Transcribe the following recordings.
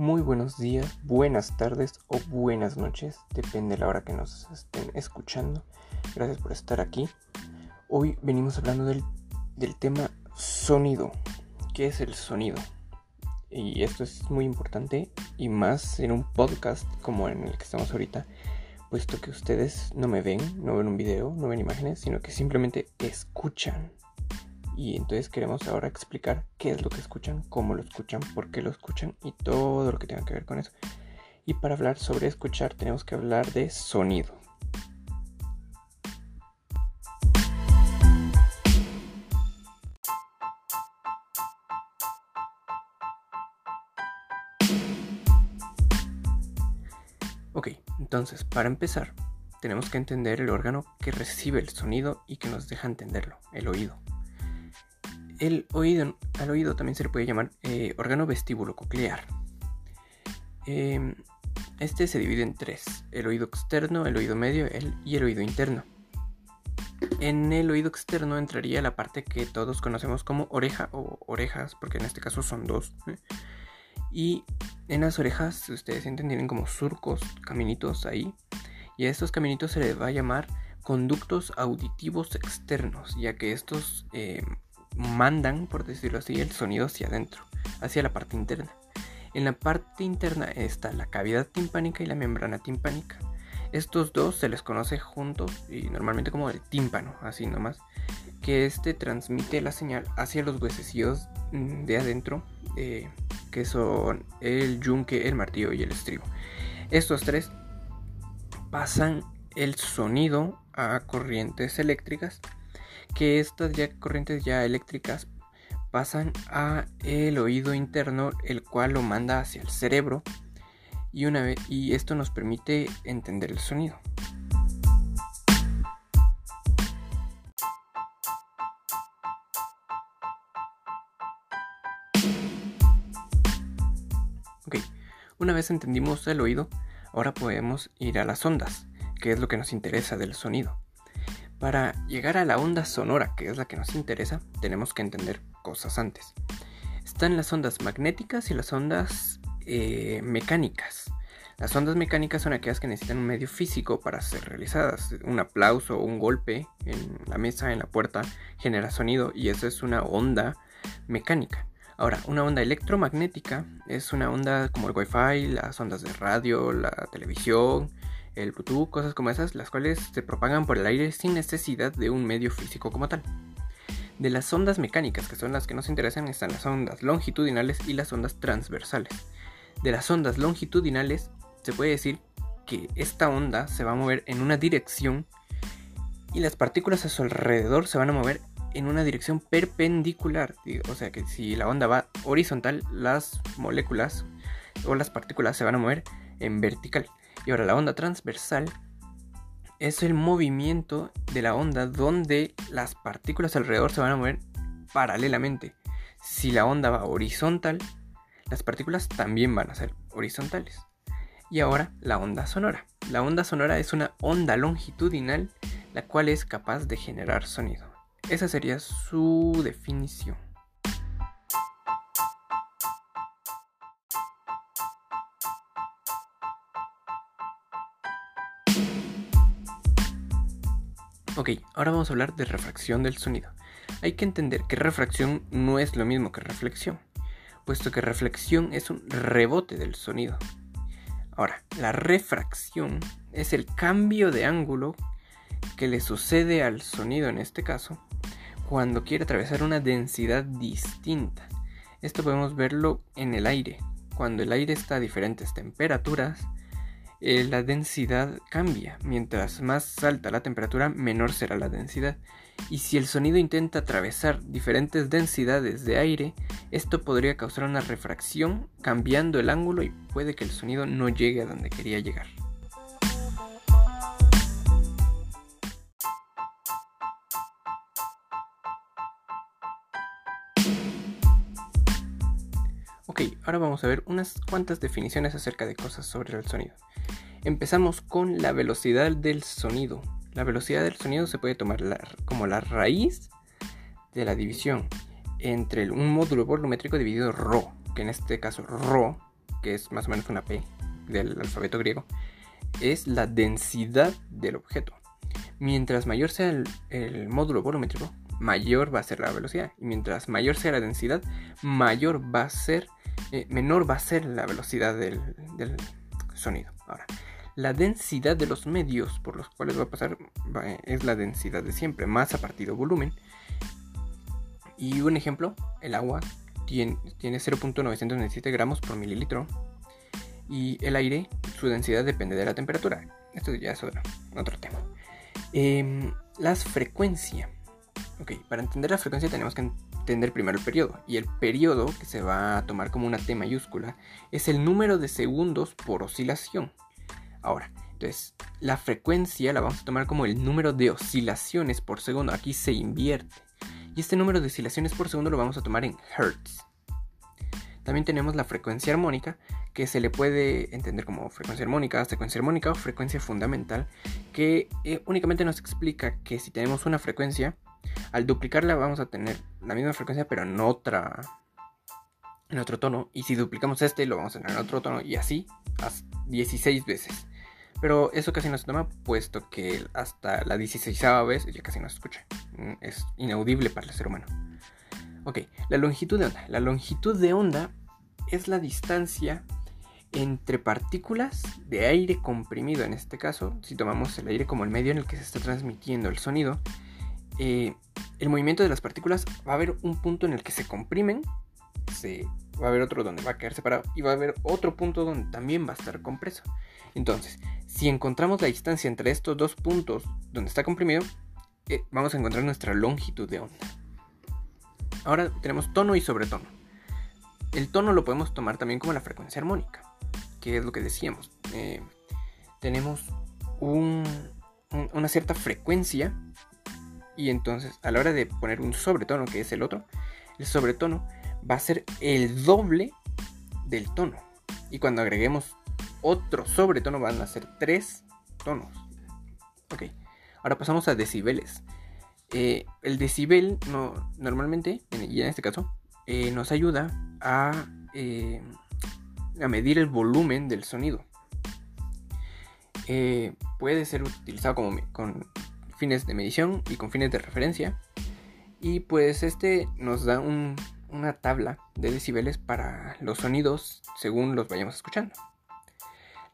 Muy buenos días, buenas tardes o buenas noches, depende de la hora que nos estén escuchando. Gracias por estar aquí. Hoy venimos hablando del, del tema sonido. ¿Qué es el sonido? Y esto es muy importante y más en un podcast como en el que estamos ahorita, puesto que ustedes no me ven, no ven un video, no ven imágenes, sino que simplemente escuchan y entonces queremos ahora explicar qué es lo que escuchan, cómo lo escuchan, por qué lo escuchan y todo lo que tenga que ver con eso. Y para hablar sobre escuchar tenemos que hablar de sonido. Ok, entonces para empezar tenemos que entender el órgano que recibe el sonido y que nos deja entenderlo, el oído. El oído, al oído también se le puede llamar eh, órgano vestíbulo coclear. Em, este se divide en tres, el oído externo, el oído medio y el oído interno. En el oído externo entraría la parte que todos conocemos como oreja o orejas, porque en este caso son dos. ¿eh? Y en las orejas, ustedes entienden, como surcos, caminitos ahí. Y a estos caminitos se les va a llamar conductos auditivos externos, ya que estos em, mandan, por decirlo así, el sonido hacia adentro, hacia la parte interna. En la parte interna está la cavidad timpánica y la membrana timpánica. Estos dos se les conoce juntos y normalmente como el tímpano, así nomás, que este transmite la señal hacia los huesecillos de adentro, eh, que son el yunque, el martillo y el estribo. Estos tres pasan el sonido a corrientes eléctricas que estas corrientes ya eléctricas pasan a el oído interno, el cual lo manda hacia el cerebro y, una vez, y esto nos permite entender el sonido. Ok, una vez entendimos el oído, ahora podemos ir a las ondas, que es lo que nos interesa del sonido. Para llegar a la onda sonora, que es la que nos interesa, tenemos que entender cosas antes. Están las ondas magnéticas y las ondas eh, mecánicas. Las ondas mecánicas son aquellas que necesitan un medio físico para ser realizadas. Un aplauso o un golpe en la mesa, en la puerta, genera sonido y eso es una onda mecánica. Ahora, una onda electromagnética es una onda como el Wi-Fi, las ondas de radio, la televisión, el Bluetooth, cosas como esas, las cuales se propagan por el aire sin necesidad de un medio físico como tal. De las ondas mecánicas, que son las que nos interesan, están las ondas longitudinales y las ondas transversales. De las ondas longitudinales, se puede decir que esta onda se va a mover en una dirección y las partículas a su alrededor se van a mover en una dirección perpendicular. O sea que si la onda va horizontal, las moléculas o las partículas se van a mover en vertical. Y ahora la onda transversal es el movimiento de la onda donde las partículas alrededor se van a mover paralelamente. Si la onda va horizontal, las partículas también van a ser horizontales. Y ahora la onda sonora. La onda sonora es una onda longitudinal la cual es capaz de generar sonido. Esa sería su definición. Ok, ahora vamos a hablar de refracción del sonido. Hay que entender que refracción no es lo mismo que reflexión, puesto que reflexión es un rebote del sonido. Ahora, la refracción es el cambio de ángulo que le sucede al sonido en este caso cuando quiere atravesar una densidad distinta. Esto podemos verlo en el aire. Cuando el aire está a diferentes temperaturas, eh, la densidad cambia. Mientras más alta la temperatura, menor será la densidad. Y si el sonido intenta atravesar diferentes densidades de aire, esto podría causar una refracción cambiando el ángulo y puede que el sonido no llegue a donde quería llegar. Ok, ahora vamos a ver unas cuantas definiciones acerca de cosas sobre el sonido. Empezamos con la velocidad del sonido. La velocidad del sonido se puede tomar como la raíz de la división entre un módulo volumétrico dividido ρ, que en este caso ρ que es más o menos una P del alfabeto griego, es la densidad del objeto. Mientras mayor sea el, módulo volumétrico, mayor va a ser la velocidad. Y mientras mayor sea la densidad, mayor va a ser, eh, menor va a ser la velocidad del, del sonido. Ahora, la densidad de los medios por los cuales va a pasar es la densidad de siempre, masa partido volumen. Y un ejemplo, el agua tiene, tiene 0.997 gramos por mililitro. Y el aire, su densidad depende de la temperatura. Esto ya es otro, tema. Eh, las frecuencias. Ok, para entender la frecuencia tenemos que entender primero el periodo. Y el periodo, que se va a tomar como una T mayúscula, es el número de segundos por oscilación. Ahora, entonces, la frecuencia la vamos a tomar como el número de oscilaciones por segundo. Aquí se invierte. Y este número de oscilaciones por segundo lo vamos a tomar en hertz. También tenemos la frecuencia armónica, que se le puede entender como frecuencia armónica, secuencia armónica o frecuencia fundamental, que eh, únicamente nos explica que si tenemos una frecuencia, al duplicarla vamos a tener la misma frecuencia pero en otra en otro tono y si duplicamos este lo vamos a tener en otro tono y así 16 veces. Pero eso casi no se toma, puesto que hasta la 16 vez ya casi no se escucha. Mm, es inaudible para el ser humano. Ok, la longitud de onda. La longitud de onda es la distancia entre partículas de aire comprimido. En este caso, si tomamos el aire como el medio en el que se está transmitiendo el sonido, eh, el movimiento de las partículas va a haber un punto en el que se comprimen, se, va a haber otro donde va a quedar separado y va a haber otro punto donde también va a estar compreso. Entonces, si encontramos la distancia entre estos dos puntos donde está comprimido, eh, vamos a encontrar nuestra longitud de onda. Ahora tenemos tono y sobretono. El tono lo podemos tomar también como la frecuencia armónica, que es lo que decíamos. Eh, tenemos una cierta frecuencia y entonces a la hora de poner un sobretono, que es el otro, el sobretono va a ser el doble del tono. Y cuando agreguemos otro sobretono van a ser tres tonos. Ok, ahora pasamos a decibeles. Eh, el decibel no, normalmente, y en este caso, eh, nos ayuda a, eh, a, medir el volumen del sonido. puede ser utilizado como, con fines de medición y con fines de referencia. Y pues este nos da una tabla de decibeles para los sonidos según los vayamos escuchando.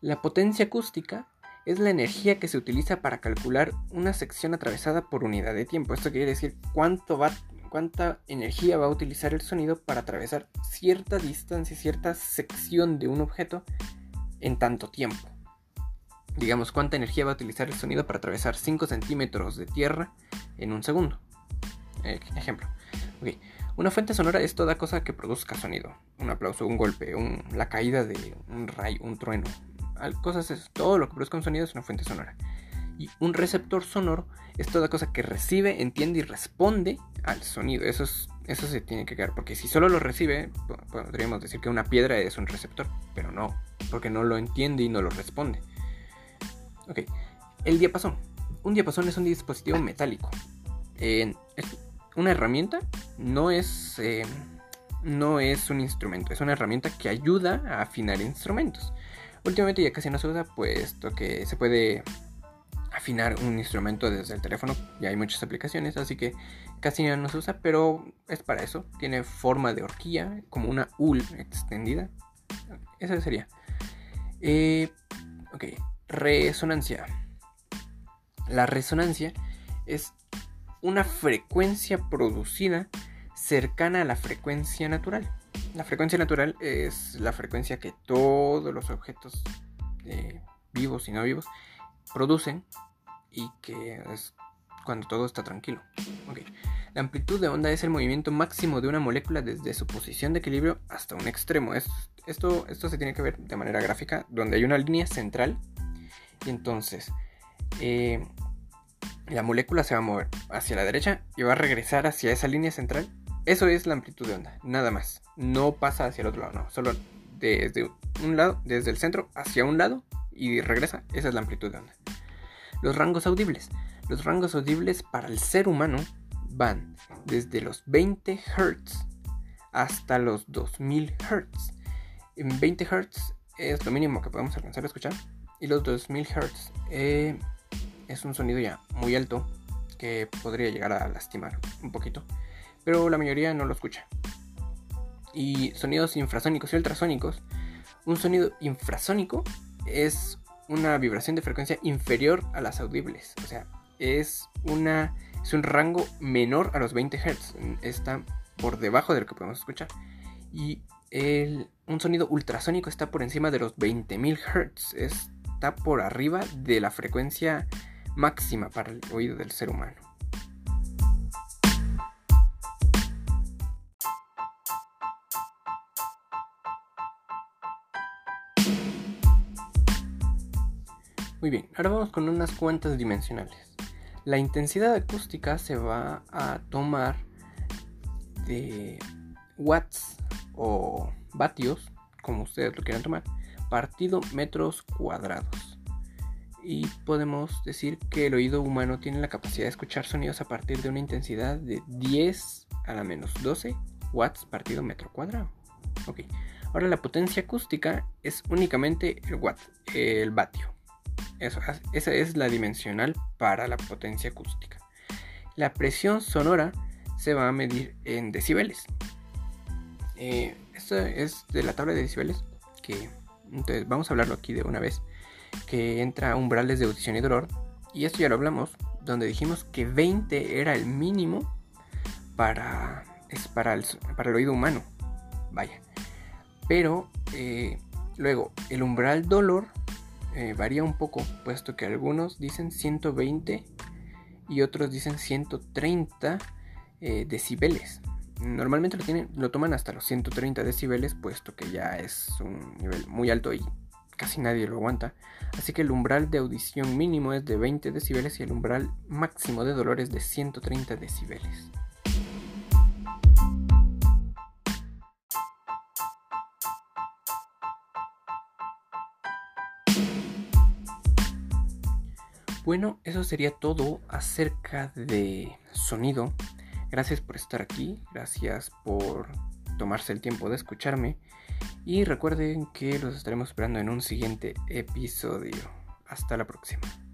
La potencia acústica es la energía que se utiliza para calcular una sección atravesada por unidad de tiempo. Esto quiere decir cuánto va, cuánta energía va a utilizar el sonido para atravesar cierta distancia, cierta sección de un objeto en tanto tiempo. Digamos, cuánta energía va a utilizar el sonido para atravesar 5 centímetros de tierra en un segundo. ejemplo. Una fuente sonora es toda cosa que produzca sonido. Un aplauso, un golpe, la caída de un rayo, un trueno, cosas es todo lo que produzca un sonido es una fuente sonora. Y un receptor sonoro es toda cosa que recibe, entiende y responde al sonido. Eso, es, eso se tiene que quedar, porque si solo lo recibe, podríamos decir que una piedra es un receptor, pero no, porque no lo entiende y no lo responde. Ok, el diapasón. Un diapasón es un dispositivo metálico. es una herramienta, no es, eh, no es un instrumento, es una herramienta que ayuda a afinar instrumentos. Últimamente ya casi no se usa, puesto que se puede afinar un instrumento desde el teléfono. Ya hay muchas aplicaciones, así que casi no se usa, pero es para eso. Tiene forma de horquilla, como una UL extendida. Esa sería. Eh, ok, resonancia. La resonancia es una frecuencia producida cercana a la frecuencia natural. La frecuencia natural es la frecuencia que todos los objetos eh, vivos y no vivos producen y que es cuando todo está tranquilo. La amplitud de onda es el movimiento máximo de una molécula desde su posición de equilibrio hasta un extremo. esto, esto se tiene que ver de manera gráfica, donde hay una línea central y entonces eh, la molécula se va a mover hacia la derecha y va a regresar hacia esa línea central eso es la amplitud de onda, nada más. No pasa hacia el otro lado, no. Solo desde un lado, desde el centro hacia un lado y regresa. Esa es la amplitud de onda. Los rangos audibles. Los rangos audibles para el ser humano van desde los 20 Hz hasta los 2000 Hz. En 20 Hz es lo mínimo que podemos alcanzar a escuchar. Y los 2000 Hz es un sonido ya muy alto que podría llegar a lastimar un poquito. Pero la mayoría no lo escucha. Y sonidos infrasónicos y ultrasónicos. Un sonido infrasónico es una vibración de frecuencia inferior a las audibles. O sea, es, una, es un rango menor a los 20 Hz. Está por debajo de lo que podemos escuchar. Y el, un sonido ultrasónico está por encima de los 20.000 Hz. Está por arriba de la frecuencia máxima para el oído del ser humano. Muy bien, ahora vamos con unas cuentas dimensionales. La intensidad acústica se va a tomar de watts o vatios, como ustedes lo quieran tomar, partido metros cuadrados. Y podemos decir que el oído humano tiene la capacidad de escuchar sonidos a partir de una intensidad de 10 a la menos 12 watts partido metro cuadrado. Ok, ahora la potencia acústica es únicamente el watt, el vatio. Esa es la dimensional para la potencia acústica. La presión sonora se va a medir en decibeles. Eh, esto es de la tabla de decibeles que entonces vamos a hablarlo aquí de una vez que entra umbrales de audición y dolor y esto ya lo hablamos donde dijimos que 20 era el mínimo para para el, para el oído humano vaya pero eh, luego el umbral dolor eh, varía un poco, puesto que algunos dicen 120 y otros dicen 130 eh, decibeles. Normalmente lo, tienen, lo toman hasta los 130 decibeles, puesto que ya es un nivel muy alto y casi nadie lo aguanta. Así que el umbral de audición mínimo es de 20 decibeles y el umbral máximo de dolor es de 130 decibeles. Bueno, eso sería todo acerca de sonido. Gracias por estar aquí, gracias por tomarse el tiempo de escucharme y recuerden que los estaremos esperando en un siguiente episodio. Hasta la próxima.